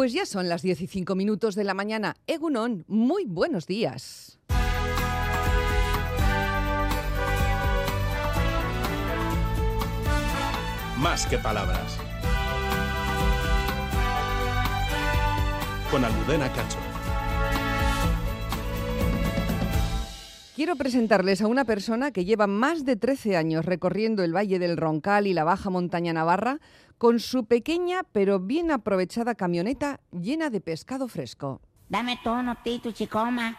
Pues ya son las 15 minutos de la mañana. Egunon, muy buenos días. Más que palabras. Con Almudena Cacho. Quiero presentarles a una persona que lleva más de 13 años recorriendo el Valle del Roncal y la Baja Montaña Navarra con su pequeña pero bien aprovechada camioneta llena de pescado fresco. Dame tono, Tito Chicoma.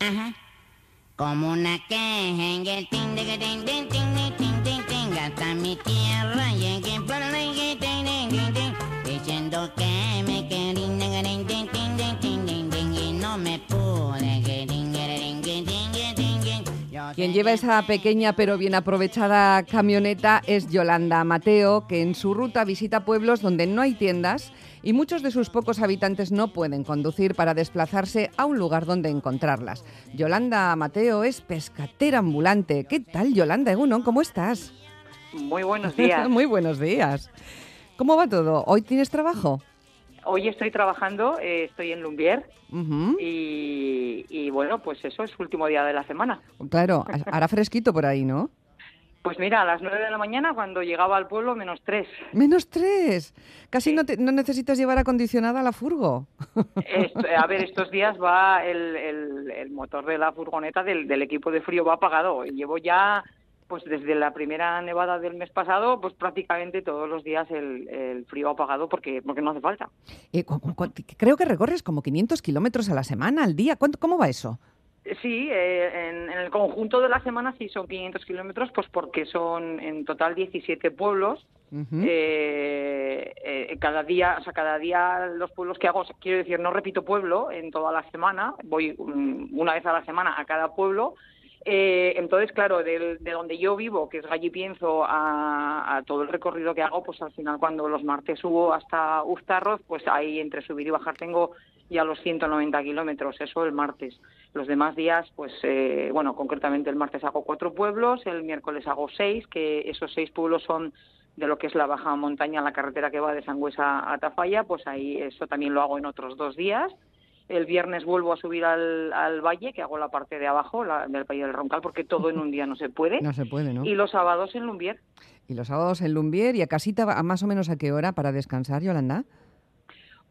Ajá. Como una queja en el tin de que tin tin hasta mi tierra diciendo que me querían Quien lleva esa pequeña pero bien aprovechada camioneta es Yolanda Mateo, que en su ruta visita pueblos donde no hay tiendas y muchos de sus pocos habitantes no pueden conducir para desplazarse a un lugar donde encontrarlas. Yolanda Mateo es pescatera ambulante. ¿Qué tal, Yolanda Egunon? ¿Cómo estás? Muy buenos días. Muy buenos días. ¿Cómo va todo? ¿Hoy tienes trabajo? Hoy estoy trabajando, eh, estoy en Lumbier y, y bueno, pues eso es último día de la semana. Claro, hará fresquito por ahí, ¿no? Pues mira, a las nueve de la mañana cuando llegaba al pueblo menos tres. Menos tres. Casi no, te- no necesitas llevar acondicionada la furgo. Esto- a ver, estos días va el, el- el motor de la furgoneta del, del equipo de frío va apagado. Y llevo ya, pues desde la primera nevada del mes pasado, pues prácticamente todos los días el, el frío apagado porque, porque no hace falta. Eh, cu- cu- cu- creo que recorres como 500 kilómetros a la semana, al día. ¿Cuánto, ¿Cómo va eso? Sí, eh, en, en el conjunto de la semana sí son 500 kilómetros, pues porque son en total 17 pueblos. Ujú. Eh, eh, cada día, o sea, cada día los pueblos que hago, o sea, quiero decir, no repito pueblo en toda la semana, voy una vez a la semana a cada pueblo. Eh, entonces, claro, del- de, donde yo vivo, que es Gallipienzo, a, a todo el recorrido que hago, pues al final cuando los martes subo hasta Uztarroz, pues ahí entre subir y bajar tengo ya los 190 kilómetros, eso el martes. Los demás días, pues eh, bueno, concretamente el martes hago cuatro pueblos, el miércoles hago seis, que esos seis pueblos son de lo que es la baja montaña, la carretera que va de Sangüesa a Tafalla, pues ahí eso también lo hago en otros dos días. El viernes vuelvo a subir al, al valle, que hago la parte de abajo, la, del Valle del Roncal, porque todo en un día no se puede. No se puede, ¿no? Y los sábados en Lumbier. Y los sábados en Lumbier y a casita, ¿a más o menos a qué hora para descansar, Yolanda?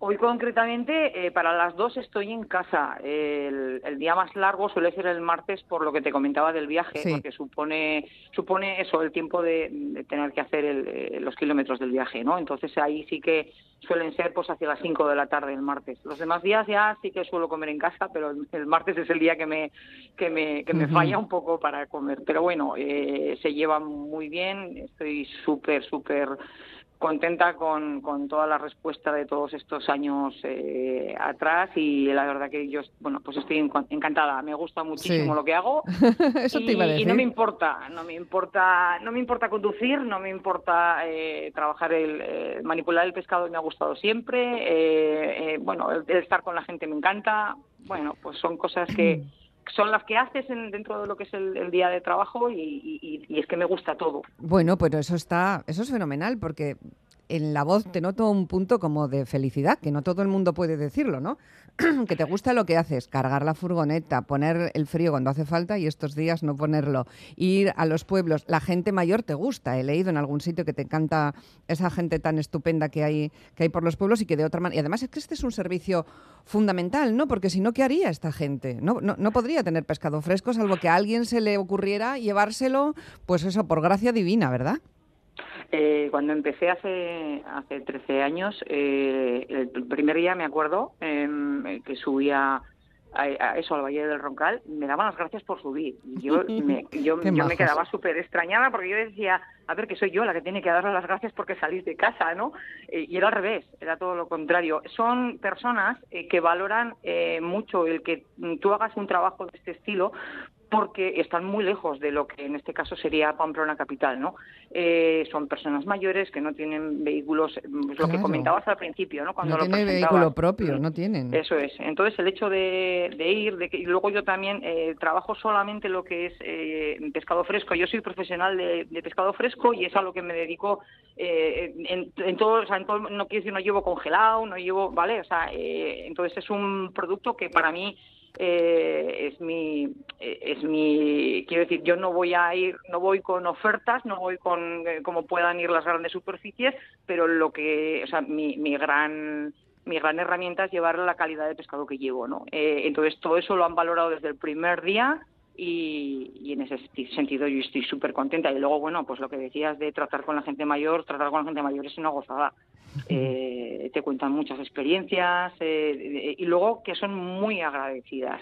Hoy concretamente eh, para las dos estoy en casa. El, el día más largo suele ser el martes por lo que te comentaba del viaje, Sí. porque supone supone eso el tiempo de, de tener que hacer el, eh, los kilómetros del viaje, ¿no? Entonces ahí sí que suelen ser pues hacia las 5 de la tarde el martes. Los demás días ya sí que suelo comer en casa, pero el, el martes es el día que me que me, que me falla un poco para comer. Pero bueno, eh, se lleva muy bien. Estoy súper súper contenta con, con toda la respuesta de todos estos años eh, atrás y la verdad que yo bueno pues estoy encan- encantada me gusta muchísimo Sí. lo que hago Eso y, te iba a y decir. no me importa no me importa no me importa conducir no me importa eh, trabajar el eh, manipular el pescado me ha gustado siempre eh, eh, bueno el, el estar con la gente me encanta bueno pues son cosas que son las que haces en- dentro de lo que es el, día de trabajo y es que me gusta todo. Bueno, pero eso está, eso es fenomenal porque en la voz te noto un punto como de felicidad, que no todo el mundo puede decirlo, ¿no? que te gusta lo que haces, cargar la furgoneta, poner el frío cuando hace falta y estos días no ponerlo, ir a los pueblos, la gente mayor te gusta, he leído en algún sitio que te encanta esa gente tan estupenda que hay que hay por los pueblos y que de otra manera, y además es que este es un servicio fundamental, ¿no? Porque si no, ¿qué haría esta gente? No, no, no podría tener pescado fresco, salvo que a alguien se le ocurriera llevárselo, pues eso, por gracia divina, ¿verdad? Eh, cuando empecé hace hace 13 años, eh, el primer día me acuerdo em, que subía a, a eso al Valle del Roncal, me daban las gracias por subir. Yo me, yo, me quedaba súper extrañada porque yo decía, a ver, que soy yo la que tiene que darle las gracias porque salís de casa, ¿no? Eh, y era al revés, era todo lo contrario. Son personas eh, que valoran eh, mucho el que tú hagas un trabajo de este estilo porque están muy lejos de lo que en este caso sería Pamplona capital, ¿no? Eh, son personas mayores que no tienen vehículos, pues lo que comentabas al principio, ¿no? Cuando no lo tiene presentabas. vehículo propio, no tienen. Eso es. Entonces, el hecho de, de ir, de que, y luego yo también eh, trabajo solamente lo que es eh, pescado fresco. Yo soy profesional de, de pescado fresco y es a lo que me dedico eh, en, en todo, o sea, en todo, no quiero decir, no llevo congelado, no llevo, ¿vale? O sea, eh, entonces es un producto que para mí eh, es mi eh, es mi quiero decir yo no voy a ir no voy con ofertas no voy con eh, como puedan ir las grandes superficies pero lo que o sea mi, mi gran mi gran herramienta es llevar la calidad de pescado que llevo no Eh, entonces todo eso lo han valorado desde el primer día y, y en ese sentido yo estoy súper contenta y luego bueno pues lo que decías de tratar con la gente mayor tratar con la gente mayor es una gozada. Eh, te cuentan muchas experiencias eh, y luego que son muy agradecidas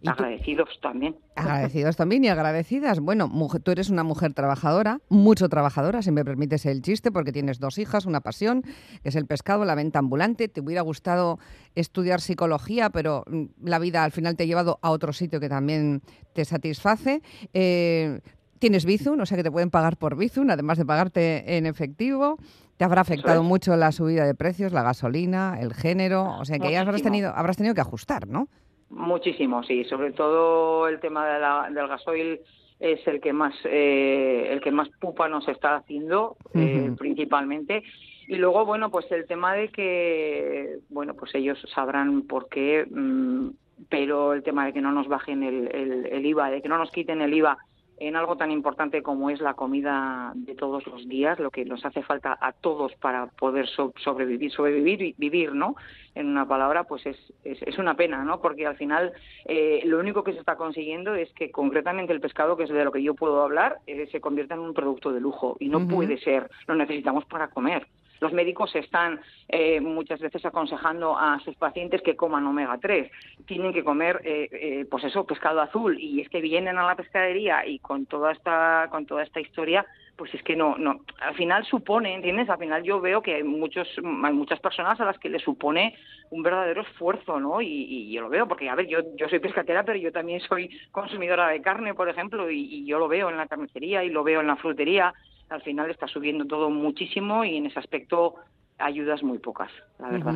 ¿Y tú- agradecidos también Agradecidos también y agradecidas. Bueno, mujer- tú eres una mujer trabajadora, mucho trabajadora, si me permites el chiste, porque tienes dos hijas, una pasión, que es el pescado, la venta ambulante. Te hubiera gustado estudiar psicología, pero mm, la vida al final te ha llevado a otro sitio que también te satisface. Eh, tienes Bizum, o sea que te pueden pagar por Bizum, además de pagarte en efectivo. Te habrá afectado es. mucho la subida de precios, la gasolina, el género, o sea que ahí habrás tenido, habrás tenido que ajustar, ¿no? Muchísimo, sí. Sobre todo el tema de la- del gasoil es el que más eh, el que más pupa nos está haciendo eh, principalmente. Y luego, bueno, pues el tema de que, bueno, pues ellos sabrán por qué, mm, pero el tema de que no nos bajen el, el- el IVA, de que no nos quiten el IVA en algo tan importante como es la comida de todos los días, lo que nos hace falta a todos para poder so- sobrevivir, sobrevivir y vivir, ¿no? En una palabra, pues es, es, es una pena, ¿no? Porque al final eh, lo único que se está consiguiendo es que concretamente el pescado, que es de lo que yo puedo hablar, eh, se convierta en un producto de lujo y no puede ser, lo necesitamos para comer. Los médicos están eh, muchas veces aconsejando a sus pacientes que coman omega 3. Tienen que comer, eh, eh, pues eso, pescado azul. Y es que vienen a la pescadería y con toda esta, con toda esta historia, pues es que no, no. Al final supone, ¿entiendes? Al final yo veo que hay muchos, hay muchas personas a las que le supone un verdadero esfuerzo, ¿no? Y, yo lo veo, porque a ver, yo, yo soy pescatera, pero yo también soy consumidora de carne, por ejemplo, y yo lo veo en la carnicería y lo veo en la frutería al final está subiendo todo muchísimo y en ese aspecto ayudas muy pocas, la verdad.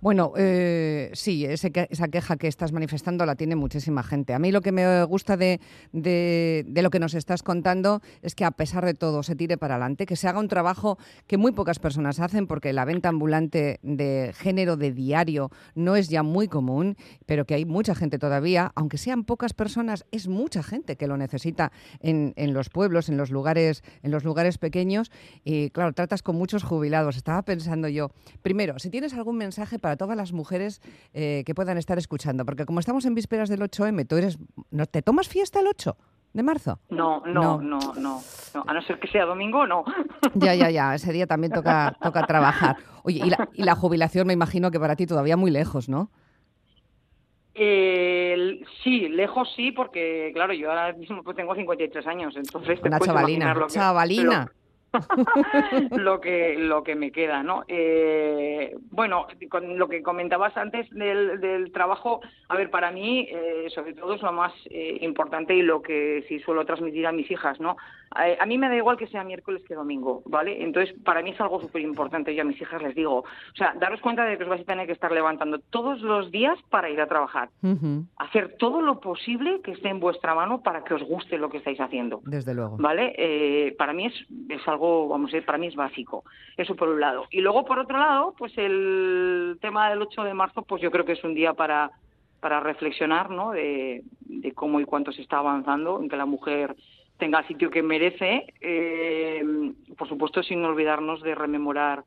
Bueno, eh, sí, ese esa queja que estás manifestando la tiene muchísima gente. A mí lo que me gusta de, de- de lo que nos estás contando es que a pesar de todo se tire para adelante, que se haga un trabajo que muy pocas personas hacen porque la venta ambulante de género de diario no es ya muy común, pero que hay mucha gente todavía, aunque sean pocas personas, es mucha gente que lo necesita en, en los pueblos, en los lugares, en los lugares pequeños. Y claro, tratas con muchos jubilados. Estaba pensando yo, primero, si tienes algún mensaje para todas las mujeres eh, que puedan estar escuchando, porque como estamos en vísperas del 8M, tú eres, ¿no te tomas fiesta el 8 de marzo? No, no, no, no, no, A no ser que sea domingo, no. Ya, ya, ya. Ese día también toca, toca trabajar. Oye, y la, y la jubilación me imagino que para ti todavía muy lejos, ¿no? Eh, sí, lejos sí, porque claro, yo ahora mismo pues tengo 53 años, entonces Una chavalina. lo que, chavalina. lo- lo que lo que me queda, ¿no? Eh, bueno, con lo que comentabas antes del, del trabajo, a ver, para mí, eh, sobre todo es lo más eh, importante y lo que sí suelo transmitir a mis hijas, ¿no? A, a mí me da igual que sea miércoles que domingo, ¿vale? Entonces, para mí es algo súper importante. Yo a mis hijas les digo, o sea, daros cuenta de que os vais a tener que estar levantando todos los días para ir a trabajar. Hacer todo lo posible que esté en vuestra mano para que os guste lo que estáis haciendo. Desde luego. ¿Vale? Eh, para mí es, es algo, vamos a decir, para mí es básico. Eso por un lado. Y luego, por otro lado, pues el tema del 8 de marzo, pues yo creo que es un día para, para reflexionar, ¿no? De, de cómo y cuánto se está avanzando en que la mujer tenga el sitio que merece. Eh, por supuesto, sin olvidarnos de rememorar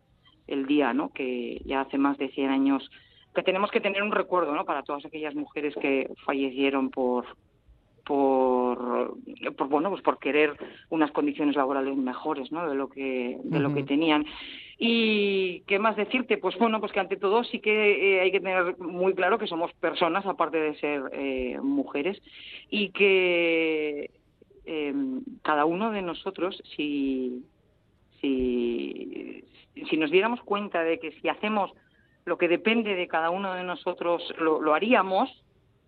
el día, ¿no? Que ya hace más de 100 años que tenemos que tener un recuerdo, ¿no? Para todas aquellas mujeres que fallecieron por por, por bueno pues por querer unas condiciones laborales mejores no de lo que de lo que tenían. Y qué más decirte pues bueno pues que ante todo sí que eh, hay que tener muy claro que somos personas aparte de ser eh, mujeres y que eh, cada uno de nosotros si si si nos diéramos cuenta de que si hacemos lo que depende de cada uno de nosotros lo, lo haríamos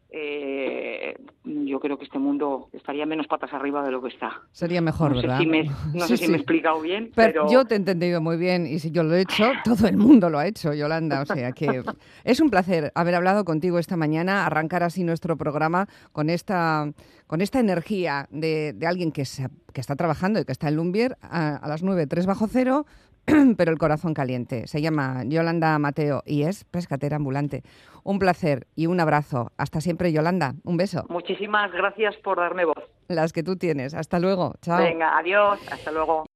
eh, yo creo que este mundo estaría menos patas arriba de lo que está. Sería mejor, no ¿verdad? Sé si me, no Sí, sé si sí. me he explicado bien, Pero pero, yo te he entendido muy bien y si yo lo he hecho, todo el mundo lo ha hecho, Yolanda. O sea que es un placer haber hablado contigo esta mañana, arrancar así nuestro programa con esta, con esta energía de, de alguien que, se- que está trabajando y que está en Lumbier a, a las 9, 3 bajo cero, pero el corazón caliente. Se llama Yolanda Mateo y es pescatera ambulante. Un placer y un abrazo. Hasta siempre, Yolanda. Un beso. muchísimas gracias por darme voz. Las que tú tienes. Hasta luego. Chao. Venga, adiós, hasta luego.